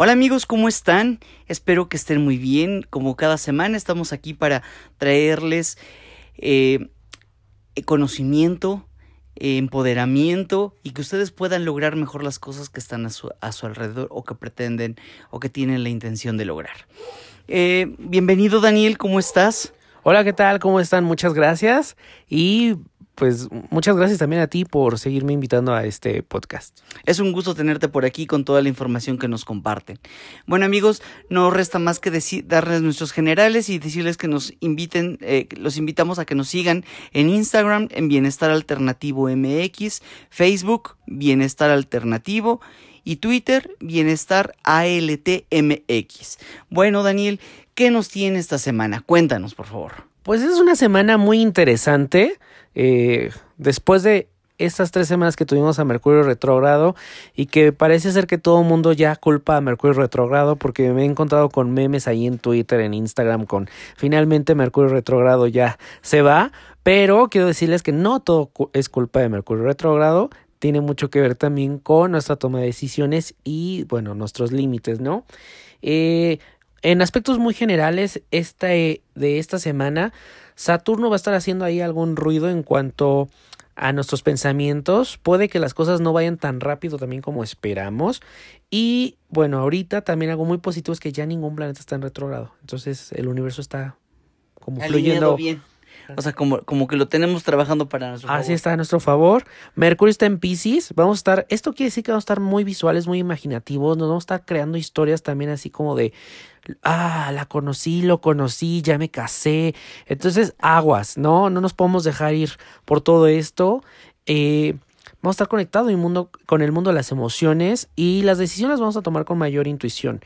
Hola amigos, ¿cómo están? Espero que estén muy bien. Como cada semana estamos aquí para traerles eh, conocimiento, empoderamiento y que ustedes puedan lograr mejor las cosas que están a su, alrededor o que pretenden o que tienen la intención de lograr. Eh, bienvenido Daniel, ¿cómo estás? Hola, ¿qué tal? ¿Cómo están? Muchas gracias. Y pues muchas gracias también a ti por seguirme invitando a este podcast. Es un gusto tenerte por aquí con toda la información que nos comparten. Bueno amigos, no resta más que darles nuestros generales y decirles que nos inviten, eh, los invitamos a que nos sigan en Instagram en Bienestar Alternativo MX, Facebook Bienestar Alternativo y Twitter Bienestar ALTMX. Bueno Daniel, ¿qué nos tiene esta semana? Cuéntanos por favor. Pues es una semana muy interesante. Eh, después de estas tres semanas que tuvimos a Mercurio retrógrado y que parece ser que todo el mundo ya culpa a Mercurio retrógrado porque me he encontrado con memes ahí en Twitter, en Instagram con finalmente Mercurio retrógrado ya se va, pero quiero decirles que no todo es culpa de Mercurio retrógrado, tiene mucho que ver también con nuestra toma de decisiones y bueno, nuestros límites, ¿no? Eh, en aspectos muy generales, esta, de esta semana, Saturno va a estar haciendo ahí algún ruido en cuanto a nuestros pensamientos. Puede que las cosas no vayan tan rápido también como esperamos. Y bueno, ahorita también algo muy positivo es que ya ningún planeta está en retrogrado. Entonces el universo está como fluyendo bien. O sea, como, como que lo tenemos trabajando para nuestro favor. Así está a nuestro favor. Mercurio está en Pisces. Vamos a estar, esto quiere decir que vamos a estar muy visuales, muy imaginativos. Nos vamos a estar creando historias también así como de, ah, la conocí, lo conocí, ya me casé. Entonces, aguas, ¿no? No nos podemos dejar ir por todo esto. Eh, vamos a estar conectados con el mundo de las emociones y las decisiones vamos a tomar con mayor intuición.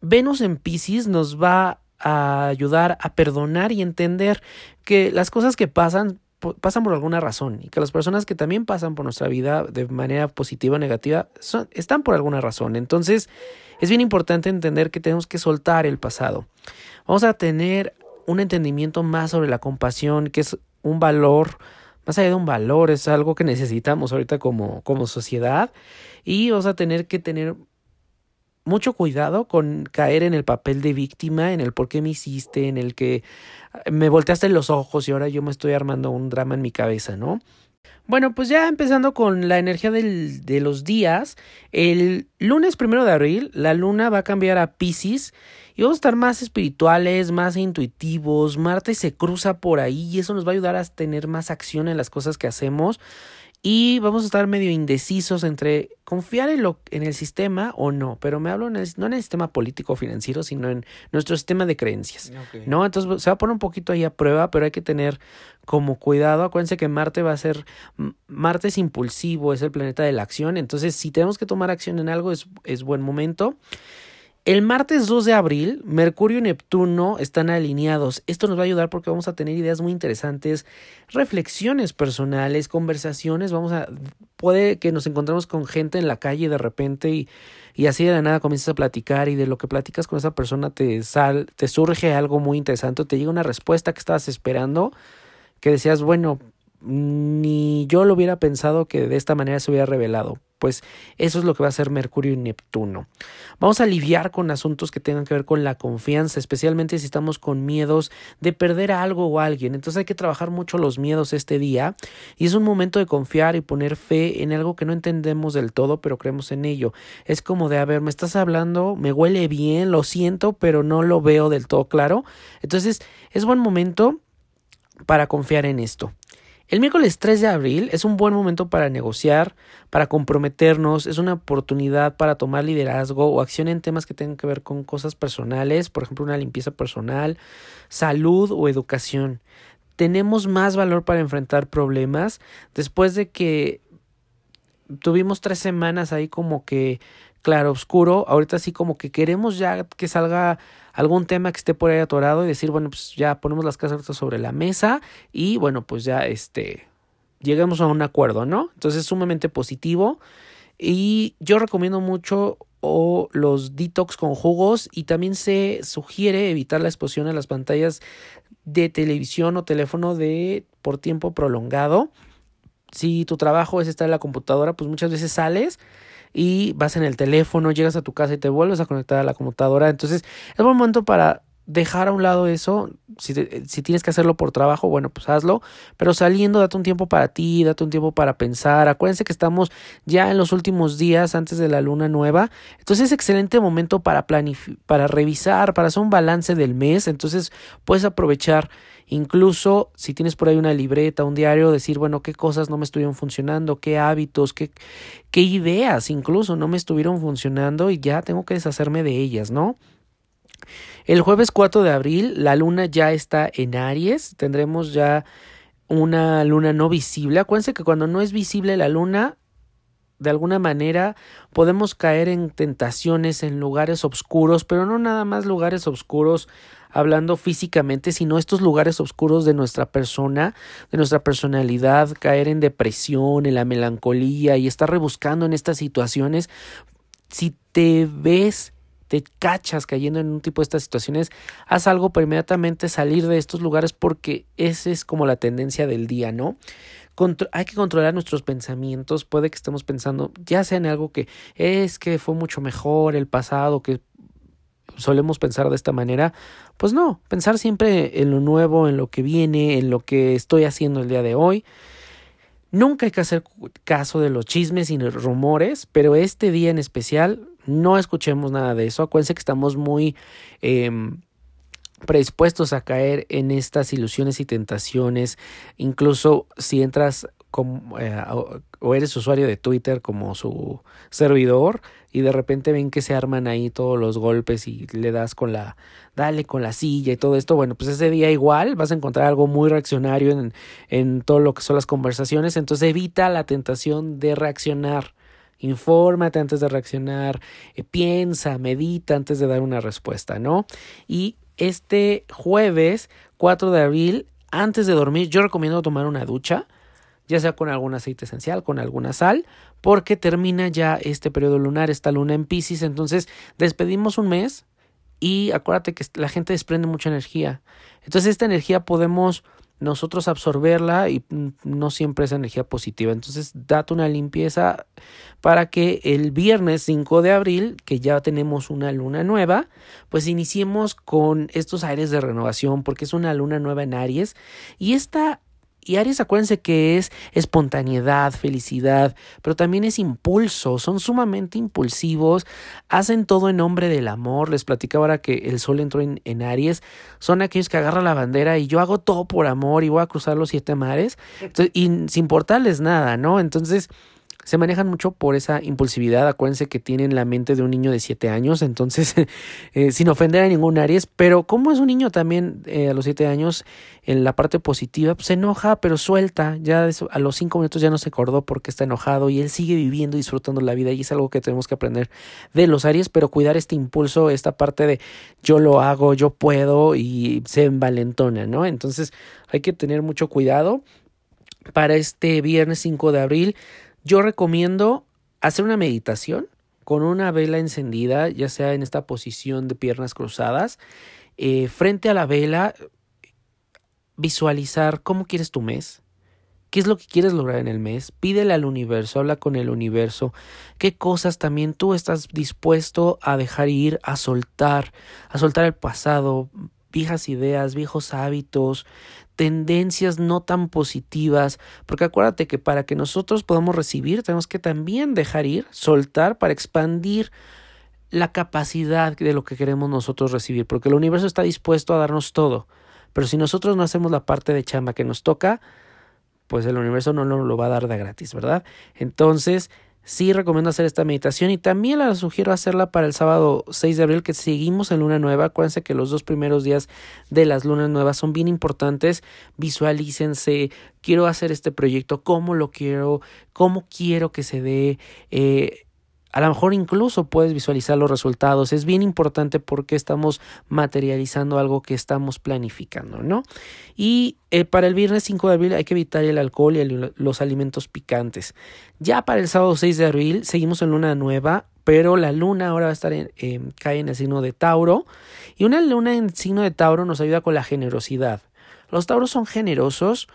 Venus en Pisces nos va a ayudar a perdonar y entender que las cosas que pasan pasan por alguna razón y que las personas que también pasan por nuestra vida de manera positiva o negativa son, están por alguna razón. Entonces es bien importante entender que tenemos que soltar el pasado. Vamos a tener un entendimiento más sobre la compasión, que es un valor, más allá de un valor, es algo que necesitamos ahorita como, como sociedad y vamos a tener que tener mucho cuidado con caer en el papel de víctima, en el por qué me hiciste, en el que me volteaste los ojos y ahora yo me estoy armando un drama en mi cabeza, ¿no? Bueno, pues ya empezando con la energía del, de los días, el lunes primero de abril la luna va a cambiar a Pisces y vamos a estar más espirituales, más intuitivos, Marte se cruza por ahí y eso nos va a ayudar a tener más acción en las cosas que hacemos y vamos a estar medio indecisos entre confiar en, lo, en el sistema o no, pero me hablo en el, no en el sistema político financiero, sino en nuestro sistema de creencias, ¿no? Entonces se va a poner un poquito ahí a prueba, pero hay que tener como cuidado, acuérdense que Marte va a ser, Marte es impulsivo, es el planeta de la acción, entonces si tenemos que tomar acción en algo es, es buen momento. El martes 2 de abril, Mercurio y Neptuno están alineados. Esto nos va a ayudar porque vamos a tener ideas muy interesantes, reflexiones personales, conversaciones. Vamos a. Puede que nos encontremos con gente en la calle de repente y, y así de la nada comienzas a platicar y de lo que platicas con esa persona te, sal, te surge algo muy interesante, te llega una respuesta que estabas esperando, que decías, bueno, ni yo lo hubiera pensado que de esta manera se hubiera revelado pues eso es lo que va a hacer Mercurio y Neptuno. Vamos a lidiar con asuntos que tengan que ver con la confianza, especialmente si estamos con miedos de perder a algo o alguien. Entonces hay que trabajar mucho los miedos este día y es un momento de confiar y poner fe en algo que no entendemos del todo, pero creemos en ello. Es como de, a ver, me estás hablando, me huele bien, lo siento, pero no lo veo del todo claro. Entonces es buen momento para confiar en esto. El miércoles 3 de abril es un buen momento para negociar, para comprometernos, es una oportunidad para tomar liderazgo o acción en temas que tengan que ver con cosas personales, por ejemplo una limpieza personal, salud o educación. Tenemos más valor para enfrentar problemas después de que tuvimos tres semanas ahí como que claro oscuro, ahorita sí como que queremos ya que salga algún tema que esté por ahí atorado y decir, bueno, pues ya ponemos las cartas sobre la mesa y bueno, pues ya este, llegamos a un acuerdo, ¿no? Entonces es sumamente positivo y yo recomiendo mucho los detox con jugos y también se sugiere evitar la exposición a las pantallas de televisión o teléfono de por tiempo prolongado. Si tu trabajo es estar en la computadora, pues muchas veces sales y vas en el teléfono, llegas a tu casa y te vuelves a conectar a la computadora. Entonces es buen momento para dejar a un lado eso, si, si, tienes que hacerlo por trabajo, bueno, pues hazlo, pero saliendo, date un tiempo para ti, date un tiempo para pensar, acuérdense que estamos ya en los últimos días antes de la luna nueva, entonces es excelente momento para para revisar, para hacer un balance del mes, entonces puedes aprovechar incluso si tienes por ahí una libreta, un diario, decir, bueno, qué cosas no me estuvieron funcionando, qué hábitos, qué, ideas incluso no me estuvieron funcionando y ya tengo que deshacerme de ellas, ¿no? El jueves 4 de abril la luna ya está en Aries, tendremos ya una luna no visible. Acuérdense que cuando no es visible la luna, de alguna manera podemos caer en tentaciones en lugares oscuros, pero no nada más lugares oscuros hablando físicamente, sino estos lugares oscuros de nuestra persona, de nuestra personalidad, caer en depresión, en la melancolía y estar rebuscando en estas situaciones. Si te ves te cachas cayendo en un tipo de estas situaciones, haz algo para inmediatamente salir de estos lugares porque esa es como la tendencia del día, ¿no? hay que controlar nuestros pensamientos, puede que estemos pensando ya sea en algo que es que fue mucho mejor el pasado, que solemos pensar de esta manera, pues no, pensar siempre en lo nuevo, en lo que viene, en lo que estoy haciendo el día de hoy. Nunca hay que hacer caso de los chismes y rumores, pero este día en especial no escuchemos nada de eso. Acuérdense que estamos muy em, predispuestos a caer en estas ilusiones y tentaciones. Incluso si entras como, eh, o eres usuario de Twitter como su servidor y de repente ven que se arman ahí todos los golpes y le das con la, dale con la silla y todo esto, bueno, pues ese día igual vas a encontrar algo muy reaccionario en, en todo lo que son las conversaciones, entonces evita la tentación de reaccionar. Infórmate antes de reaccionar, eh, piensa, medita antes de dar una respuesta, ¿no? Y este jueves 4 de abril, antes de dormir, yo recomiendo tomar una ducha, ya sea con algún aceite esencial, con alguna sal, porque termina ya este periodo lunar, esta luna en Pisces, entonces despedimos un mes y acuérdate que la gente desprende mucha energía. Entonces esta energía podemos nosotros absorberla y no siempre es energía positiva. Entonces, date una limpieza para que el viernes 5 de abril, que ya tenemos una luna nueva, pues iniciemos con estos aires de renovación, porque es una luna nueva en Aries y esta y Aries, acuérdense que es espontaneidad, felicidad, pero también es impulso, son sumamente impulsivos, hacen todo en nombre del amor. Les platicaba ahora que el sol entró en, en Aries, son aquellos que agarran la bandera y yo hago todo por amor y voy a cruzar los siete mares, y sin importarles nada, ¿no? Entonces, se manejan mucho por esa impulsividad. Acuérdense que tienen la mente de un niño de 7 años, entonces, eh, sin ofender a ningún Aries, pero como es un niño también eh, a los 7 años, en la parte positiva, pues, se enoja, pero suelta. Ya a los 5 minutos ya no se acordó porque está enojado y él sigue viviendo y disfrutando la vida y es algo que tenemos que aprender de los Aries, pero cuidar este impulso, esta parte de yo lo hago, yo puedo y se envalentona, ¿no? Entonces hay que tener mucho cuidado para este viernes 5 de abril yo recomiendo hacer una meditación con una vela encendida, ya sea en esta posición de piernas cruzadas, eh, frente a la vela, visualizar cómo quieres tu mes, qué es lo que quieres lograr en el mes, pídele al universo, habla con el universo, qué cosas también tú estás dispuesto a dejar ir, a soltar, a soltar el pasado, viejas ideas, viejos hábitos, tendencias no tan positivas, porque acuérdate que para que nosotros podamos recibir tenemos que también dejar ir, soltar para expandir la capacidad de lo que queremos nosotros recibir, porque el universo está dispuesto a darnos todo, pero si nosotros no hacemos la parte de chamba que nos toca, pues el universo no nos lo va a dar de gratis, ¿verdad? Entonces, Sí recomiendo hacer esta meditación y también la sugiero hacerla para el sábado 6 de abril que seguimos en luna nueva. Acuérdense que los dos primeros días de las lunas nuevas son bien importantes. Visualícense, quiero hacer este proyecto, cómo lo quiero, cómo quiero que se dé. Eh, a lo mejor incluso puedes visualizar los resultados. Es bien importante porque estamos materializando algo que estamos planificando, ¿no? Y eh, para el viernes 5 de abril hay que evitar el alcohol y los alimentos picantes. Ya para el sábado 6 de abril seguimos en luna nueva, pero la luna ahora va a estar en, cae en el signo de Tauro. Y una luna en signo de Tauro nos ayuda con la generosidad. Los tauros son generosos,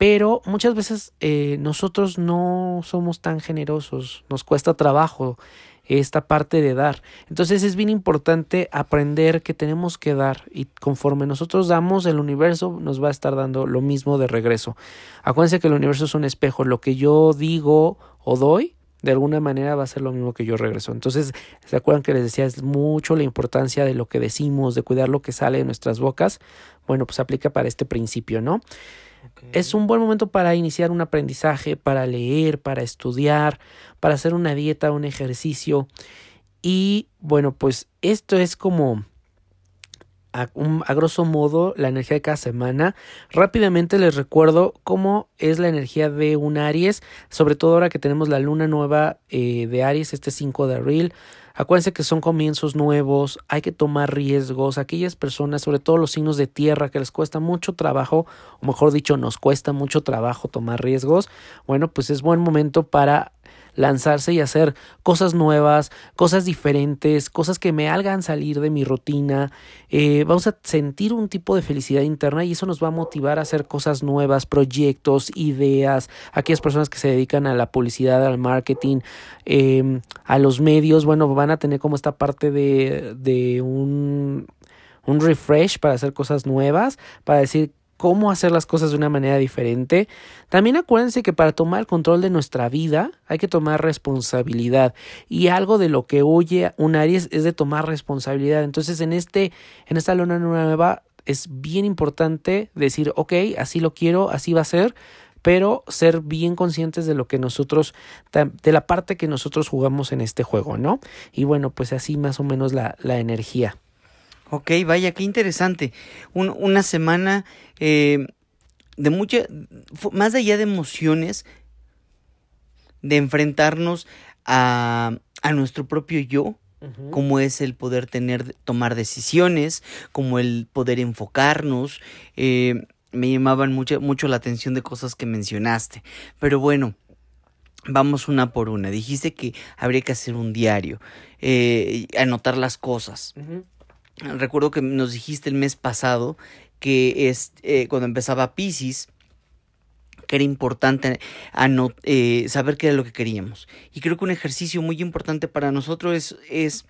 pero muchas veces eh, nosotros no somos tan generosos, nos cuesta trabajo esta parte de dar. Entonces es bien importante aprender que tenemos que dar y conforme nosotros damos, el universo nos va a estar dando lo mismo de regreso. Acuérdense que el universo es un espejo, lo que yo digo o doy, de alguna manera va a ser lo mismo que yo regreso. Entonces, ¿se acuerdan que les decía es mucho la importancia de lo que decimos, de cuidar lo que sale de nuestras bocas? Bueno, pues aplica para este principio, ¿no? Es un buen momento para iniciar un aprendizaje, para leer, para estudiar, para hacer una dieta, un ejercicio. Y bueno, pues esto es como a, a, grosso modo la energía de cada semana. Rápidamente les recuerdo cómo es la energía de un Aries, sobre todo ahora que tenemos la luna nueva eh, de Aries este 5 de abril. Acuérdense que son comienzos nuevos, hay que tomar riesgos. Aquellas personas, sobre todo los signos de tierra, que les cuesta mucho trabajo, o mejor dicho, nos cuesta mucho trabajo tomar riesgos, bueno, pues es buen momento para lanzarse y hacer cosas nuevas, cosas diferentes, cosas que me hagan salir de mi rutina. Eh, vamos a sentir un tipo de felicidad interna y eso nos va a motivar a hacer cosas nuevas, proyectos, ideas. Aquellas personas que se dedican a la publicidad, al marketing, em, a los medios, bueno, van a tener como esta parte de, de un un refresh para hacer cosas nuevas, para decir cómo hacer las cosas de una manera diferente. También acuérdense que para tomar el control de nuestra vida hay que tomar responsabilidad y algo de lo que huye un Aries es de tomar responsabilidad. Entonces en este en esta luna nueva es bien importante decir, ok, así lo quiero, así va a ser, pero ser bien conscientes de lo que nosotros, de la parte que nosotros jugamos en este juego, ¿no? Y bueno, pues así más o menos la, la energía. Ok, vaya, qué interesante. una semana eh, de mucha, más allá de emociones, de enfrentarnos a, a nuestro propio yo, como es el poder tener, tomar decisiones, como el poder enfocarnos. Eh, me llamaban mucho, mucho la atención de cosas que mencionaste. Pero bueno, vamos una por una. Dijiste que habría que hacer un diario, eh, anotar las cosas. Recuerdo que nos dijiste el mes pasado que es eh, cuando empezaba Pisces que era importante eh, saber qué era lo que queríamos. Y creo que un ejercicio muy importante para nosotros es, es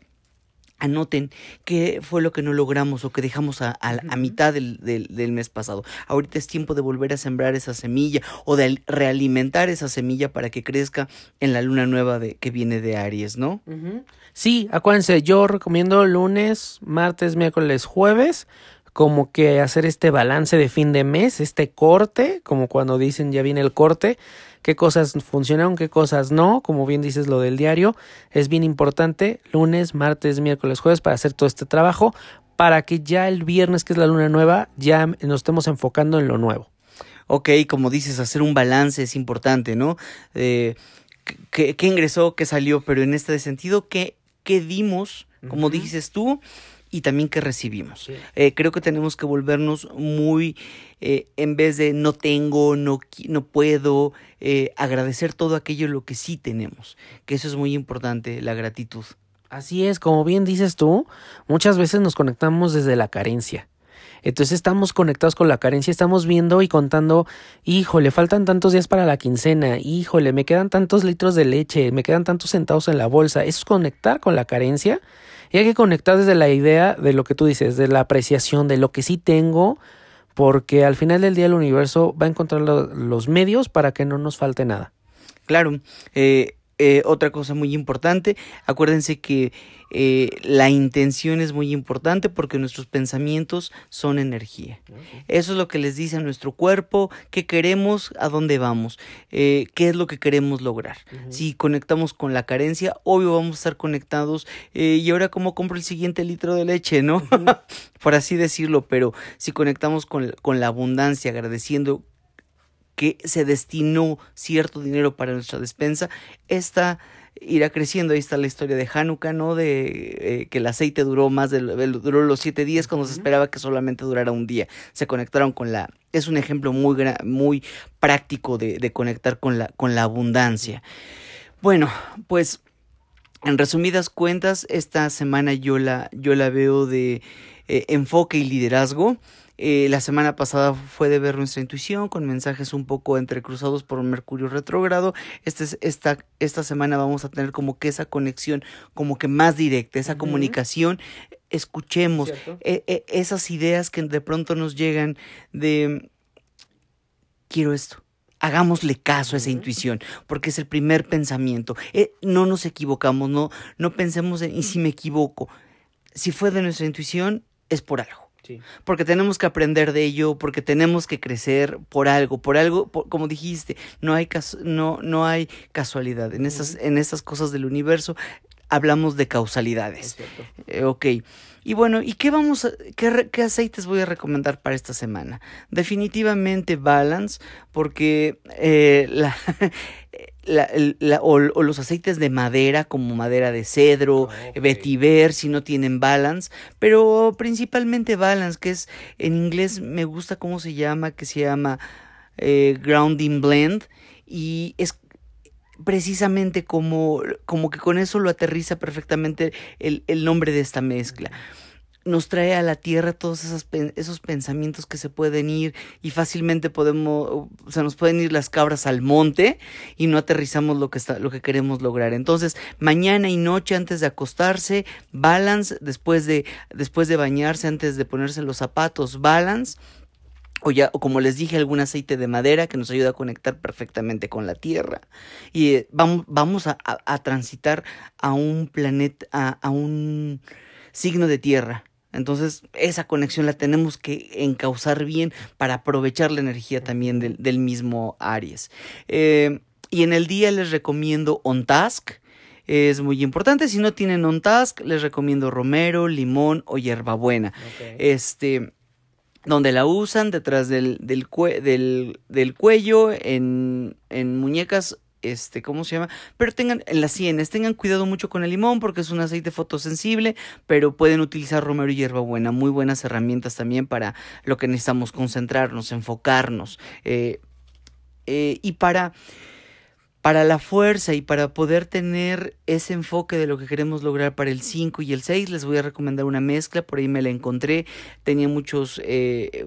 anoten qué fue lo que no logramos o que dejamos a, a, mitad del, del, mes pasado. Ahorita es tiempo de volver a sembrar esa semilla o de realimentar esa semilla para que crezca en la luna nueva de, que viene de Aries, ¿no? Sí, acuérdense, yo recomiendo lunes, martes, miércoles, jueves como que hacer este balance de fin de mes, este corte, como cuando dicen ya viene el corte, qué cosas funcionaron, qué cosas no, como bien dices lo del diario, es bien importante, lunes, martes, miércoles, jueves para hacer todo este trabajo, para que ya el viernes, que es la luna nueva, ya nos estemos enfocando en lo nuevo. Ok, como dices, hacer un balance es importante, ¿no? Eh, ¿qué, ingresó, qué salió? Pero en este sentido, ¿qué, qué dimos? Como dices tú, y también que recibimos. Eh, creo que tenemos que volvernos muy, eh, en vez de no tengo, no, no puedo, eh, agradecer todo aquello lo que sí tenemos, que eso es muy importante, la gratitud. Así es, como bien dices tú, muchas veces nos conectamos desde la carencia. Entonces estamos conectados con la carencia, estamos viendo y contando, híjole, faltan tantos días para la quincena, híjole, me quedan tantos litros de leche, me quedan tantos centavos en la bolsa. Eso es conectar con la carencia y hay que conectar desde la idea de lo que tú dices, de la apreciación, de lo que sí tengo, porque al final del día el universo va a encontrar los medios para que no nos falte nada. Claro, eh, eh, otra cosa muy importante, acuérdense que eh, la intención es muy importante porque nuestros pensamientos son energía. Eso es lo que les dice a nuestro cuerpo, qué queremos, a dónde vamos, eh, qué es lo que queremos lograr. Si conectamos con la carencia, obvio vamos a estar conectados. y ahora cómo compro el siguiente litro de leche, ¿no? Por así decirlo, pero si conectamos con, con la abundancia, agradeciendo que se destinó cierto dinero para nuestra despensa, esta irá creciendo. Ahí está la historia de Hanukkah, ¿no? De eh, que el aceite duró más de duró los siete días cuando se esperaba que solamente durara un día. Se conectaron con la es un ejemplo muy muy práctico de, de conectar con la con la abundancia. Bueno, pues en resumidas cuentas, esta semana yo la, yo la veo de eh, enfoque y liderazgo. Eh, la semana pasada fue de ver nuestra intuición con mensajes un poco entrecruzados por Mercurio retrógrado. Este, esta, esta semana vamos a tener como que esa conexión como que más directa, esa comunicación. Escuchemos e, e, esas ideas que de pronto nos llegan de quiero esto hagámosle caso a esa intuición, porque es el primer pensamiento. Eh, no nos equivocamos, no, no pensemos en, y si me equivoco, si fue de nuestra intuición, es por algo. Porque tenemos que aprender de ello, porque tenemos que crecer por algo, por algo, como dijiste, no hay, no, no hay casualidad. En, esas, en esas cosas del universo hablamos de causalidades. Eh, ok. Y bueno, ¿y qué vamos a, qué, qué, aceites voy a recomendar para esta semana? Definitivamente Balance, porque eh, la, la, o, los aceites de madera, como madera de cedro, oh, vetiver, si no tienen Balance, pero principalmente Balance, que es en inglés me gusta cómo se llama, que se llama eh, Grounding Blend, y es precisamente como, como que con eso lo aterriza perfectamente el, el nombre de esta mezcla nos trae a la tierra todos esos, esos pensamientos que se pueden ir y fácilmente podemos, o sea, nos pueden ir las cabras al monte y no aterrizamos lo que, está, lo que queremos lograr. Entonces, mañana y noche antes de acostarse, balance, después de, después de bañarse, antes de ponerse los zapatos, balance o ya, o como les dije, algún aceite de madera que nos ayuda a conectar perfectamente con la Tierra. Y eh, vamos, vamos a, transitar a un planeta, a, un signo de Tierra. Entonces, esa conexión la tenemos que encauzar bien para aprovechar la energía también del, mismo Aries. Eh, y en el día les recomiendo On Task. Es muy importante. Si no tienen On Task, les recomiendo romero, limón o hierbabuena. Este donde la usan detrás del, del, del, cuello, en, en muñecas este, ¿cómo se llama? Pero tengan en las sienes, tengan cuidado mucho con el limón porque es un aceite fotosensible, pero pueden utilizar romero y hierbabuena, muy buenas herramientas también para lo que necesitamos concentrarnos, enfocarnos. Eh, eh, y para para la fuerza y para poder tener ese enfoque de lo que queremos lograr para el 5 y el 6, les voy a recomendar una mezcla, por ahí me la encontré, tenía muchos, eh,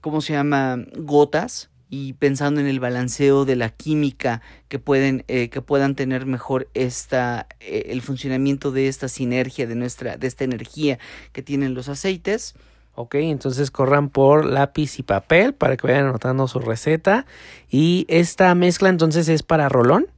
¿cómo se llama? Gotas y pensando en el balanceo de la química que pueden eh, que puedan tener mejor esta el funcionamiento de esta sinergia de nuestra de esta energía que tienen los aceites Ok, entonces corran por lápiz y papel para que vayan anotando su receta. Y esta mezcla entonces es para rolón.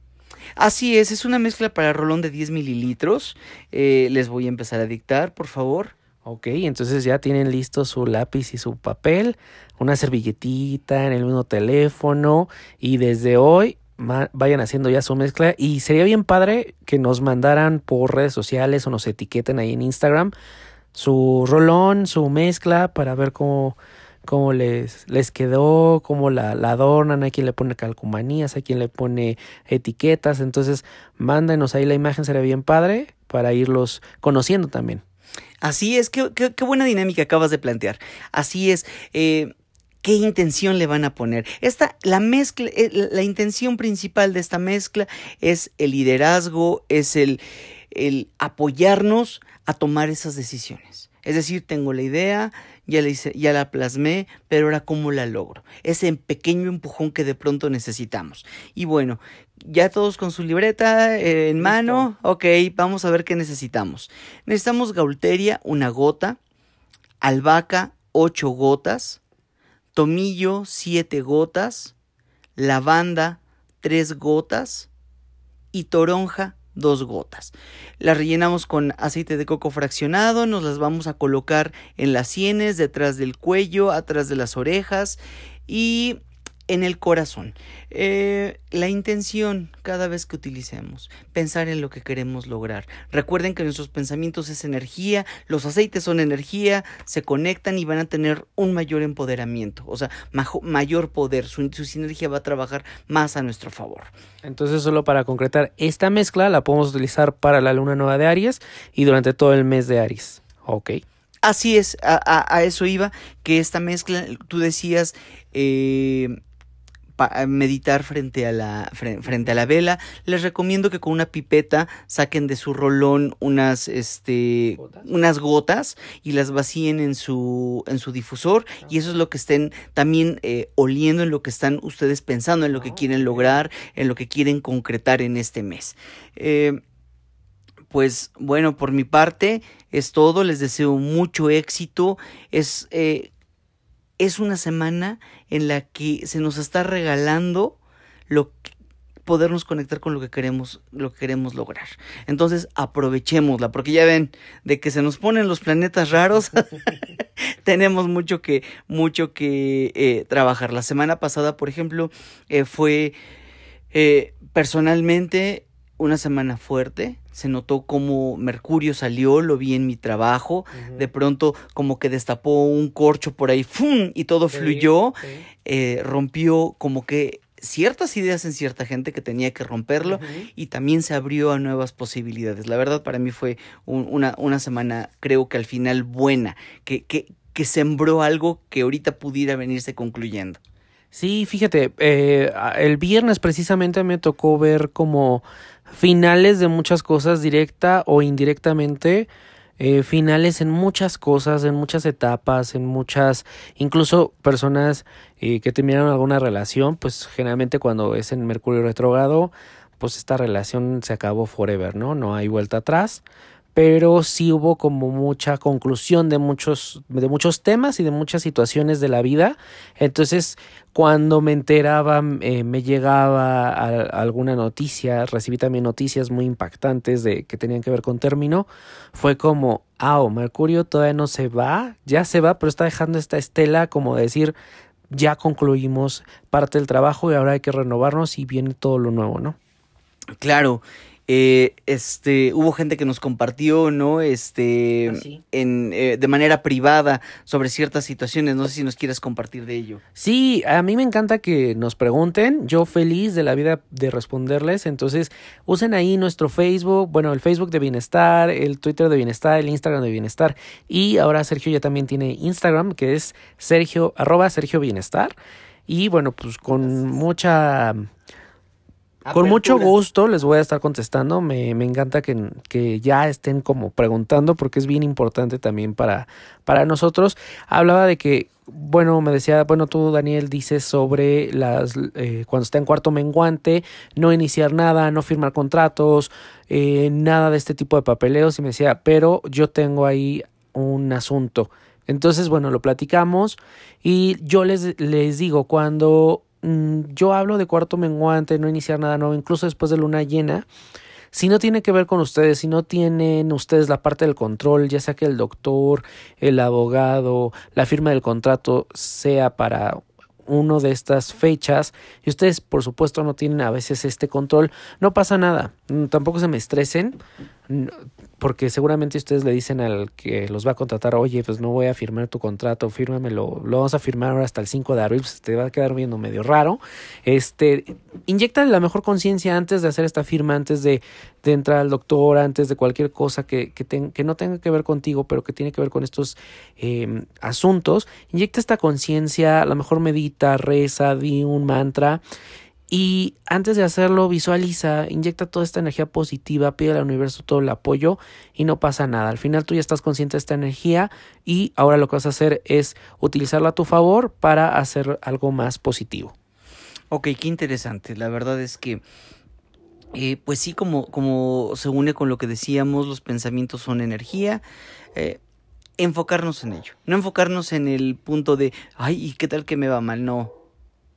Así es, es una mezcla para rolón de 10 mililitros. Eh, les voy a empezar a dictar, por favor. Ok, entonces ya tienen listo su lápiz y su papel, una servilletita en el mismo teléfono y desde hoy vayan haciendo ya su mezcla y sería bien padre que nos mandaran por redes sociales o nos etiqueten ahí en Instagram su rolón, su mezcla para ver cómo, cómo les, les quedó, cómo la, la, adornan, hay quien le pone calcomanías, hay quien le pone etiquetas, entonces mándenos ahí la imagen, sería bien padre para irlos conociendo también. Así es, qué, qué, buena dinámica acabas de plantear. Así es. Eh, ¿Qué intención le van a poner? Esta, la mezcla, eh, la intención principal de esta mezcla es el liderazgo, es el, el apoyarnos a tomar esas decisiones. Es decir, tengo la idea, ya la, ya la plasmé, pero ahora cómo la logro. Ese pequeño empujón que de pronto necesitamos. Y bueno, ya todos con su libreta eh, en mano, ok, vamos a ver qué necesitamos. Necesitamos gaulteria, una gota, albahaca, ocho gotas, tomillo, siete gotas, lavanda, tres gotas y toronja, dos gotas. Las rellenamos con aceite de coco fraccionado, nos las vamos a colocar en las sienes, detrás del cuello, atrás de las orejas y en el corazón. Eh, la intención cada vez que utilicemos, pensar en lo que queremos lograr. Recuerden que nuestros pensamientos es energía, los aceites son energía, se conectan y van a tener un mayor empoderamiento, o sea, mayor poder, su, su sinergia va a trabajar más a nuestro favor. Entonces, solo para concretar, esta mezcla la podemos utilizar para la luna nueva de Aries y durante todo el mes de Aries. Ok. Así es, a, a, eso iba, que esta mezcla, tú decías, eh, meditar frente a la frente a la vela. Les recomiendo que con una pipeta saquen de su rolón unas este unas gotas y las vacíen en su en su difusor y eso es lo que estén también eh, oliendo en lo que están ustedes pensando en lo que ah, quieren lograr, en lo que quieren concretar en este mes. Eh, pues bueno, por mi parte es todo, les deseo mucho éxito, es, eh, es una semana en la que se nos está regalando lo podernos conectar con lo que queremos, lo que queremos lograr. Entonces, aprovechémosla, porque ya ven, de que se nos ponen los planetas raros, tenemos mucho que, mucho que eh, trabajar. La semana pasada, por ejemplo, eh, fue personalmente una semana fuerte. Se notó como Mercurio salió, lo vi en mi trabajo. De pronto, como que destapó un corcho por ahí, ¡fum! y todo fluyó. Eh, rompió como que ciertas ideas en cierta gente que tenía que romperlo y también se abrió a nuevas posibilidades. La verdad, para mí fue una, una semana, creo que al final buena, que, que, que sembró algo que ahorita pudiera venirse concluyendo. Sí, fíjate, eh, el viernes precisamente me tocó ver como finales de muchas cosas directa o indirectamente, eh, finales en muchas cosas, en muchas etapas, en muchas, incluso personas eh, que terminaron alguna relación, pues generalmente cuando es en Mercurio retrogrado, pues esta relación se acabó forever, ¿no? No hay vuelta atrás pero sí hubo como mucha conclusión de muchos, de muchos temas y de muchas situaciones de la vida. Entonces, cuando me enteraba, eh, me llegaba alguna noticia, recibí también noticias muy impactantes de que tenían que ver con término, fue como, ah, Mercurio todavía no se va, ya se va, pero está dejando esta estela como decir, ya concluimos parte del trabajo y ahora hay que renovarnos y viene todo lo nuevo, ¿no? Claro, eh, este, hubo gente que nos compartió, ¿no? Este, ah, en, eh, de manera privada sobre ciertas situaciones. No sé si nos quieres compartir de ello. Sí, a mí me encanta que nos pregunten. Yo feliz de la vida de responderles. Entonces, usen ahí nuestro Facebook, bueno, el Facebook de Bienestar, el Twitter de Bienestar, el Instagram de Bienestar. Y ahora Sergio ya también tiene Instagram, que es Sergio, arroba Sergio Bienestar. Y bueno, pues con mucha con mucho gusto les voy a estar contestando. Me, me encanta que, que, ya estén como preguntando porque es bien importante también para, para nosotros. Hablaba de que, bueno, me decía, bueno, tú Daniel dices sobre las, eh, cuando está en cuarto menguante, no iniciar nada, no firmar contratos, eh, nada de este tipo de papeleos. Y me decía, pero yo tengo ahí un asunto. Entonces, bueno, lo platicamos y yo les, les digo, cuando yo hablo de cuarto menguante, no iniciar nada nuevo, incluso después de luna llena. Si no tiene que ver con ustedes, si no tienen ustedes la parte del control, ya sea que el doctor, el abogado, la firma del contrato sea para uno de estas fechas y ustedes por supuesto no tienen a veces este control, no pasa nada, mm, tampoco se me estresen, porque seguramente ustedes le dicen al que los va a contratar, oye, pues no voy a firmar tu contrato, fírmamelo, lo vamos a firmar hasta el 5 de abril, pues te va a quedar viendo medio raro. Este, inyecta la mejor conciencia antes de hacer esta firma, antes de, entrar al doctor, antes de cualquier cosa que, que, que, no tenga que ver contigo, pero que tiene que ver con estos eh, asuntos. Inyecta esta conciencia, a lo mejor medita, reza, di un mantra y antes de hacerlo, visualiza, inyecta toda esta energía positiva, pide al universo todo el apoyo y no pasa nada. Al final tú ya estás consciente de esta energía y ahora lo que vas a hacer es utilizarla a tu favor para hacer algo más positivo. Ok, qué interesante. La verdad es que, eh, pues sí, como, como se une con lo que decíamos, los pensamientos son energía. Eh, enfocarnos en ello. No enfocarnos en el punto de, ay, ¿y qué tal que me va mal? No.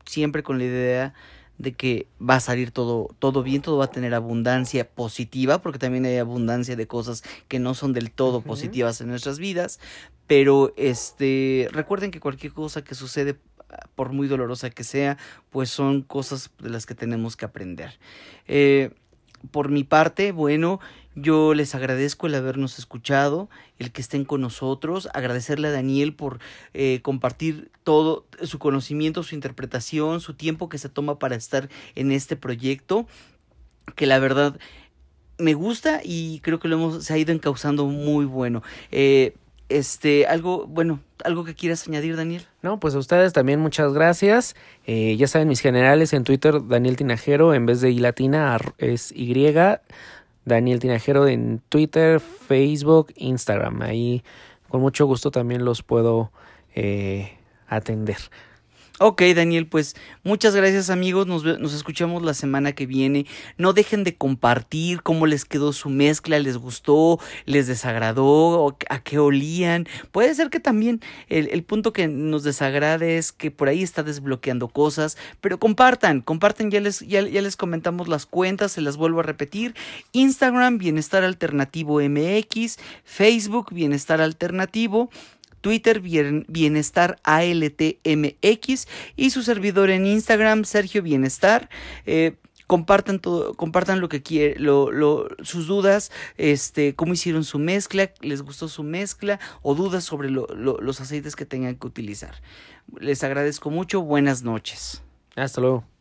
Siempre con la idea de que va a salir todo, todo bien, todo va a tener abundancia positiva, porque también hay abundancia de cosas que no son del todo positivas en nuestras vidas, pero este, recuerden que cualquier cosa que sucede por muy dolorosa que sea, pues son cosas de las que tenemos que aprender. Eh, por mi parte, bueno, yo les agradezco el habernos escuchado, el que estén con nosotros, agradecerle a Daniel por eh, compartir todo su conocimiento, su interpretación, su tiempo que se toma para estar en este proyecto, que la verdad me gusta y creo que lo hemos, se ha ido encauzando muy bueno. Eh, este, algo, bueno, algo que quieras añadir, Daniel. No, pues a ustedes también muchas gracias. Eh, ya saben, mis generales en Twitter, Daniel Tinajero, en vez de I latina es Y. Daniel Tinajero en Twitter, Facebook, Instagram. Ahí con mucho gusto también los puedo eh, atender. Ok, Daniel, pues muchas gracias amigos, nos, nos, escuchamos la semana que viene. No dejen de compartir cómo les quedó su mezcla, les gustó, les desagradó, a qué olían. Puede ser que también el, el, punto que nos desagrade es que por ahí está desbloqueando cosas, pero compartan, compartan, ya les, ya, ya les comentamos las cuentas, se las vuelvo a repetir. Instagram, Bienestar Alternativo MX, Facebook, Bienestar Alternativo. Twitter Bienestar ALTMX y su servidor en Instagram Sergio Bienestar. Eh, compartan todo, compartan lo que quieren, lo, sus dudas, este, cómo hicieron su mezcla, les gustó su mezcla o dudas sobre los aceites que tengan que utilizar. Les agradezco mucho, buenas noches. Hasta luego.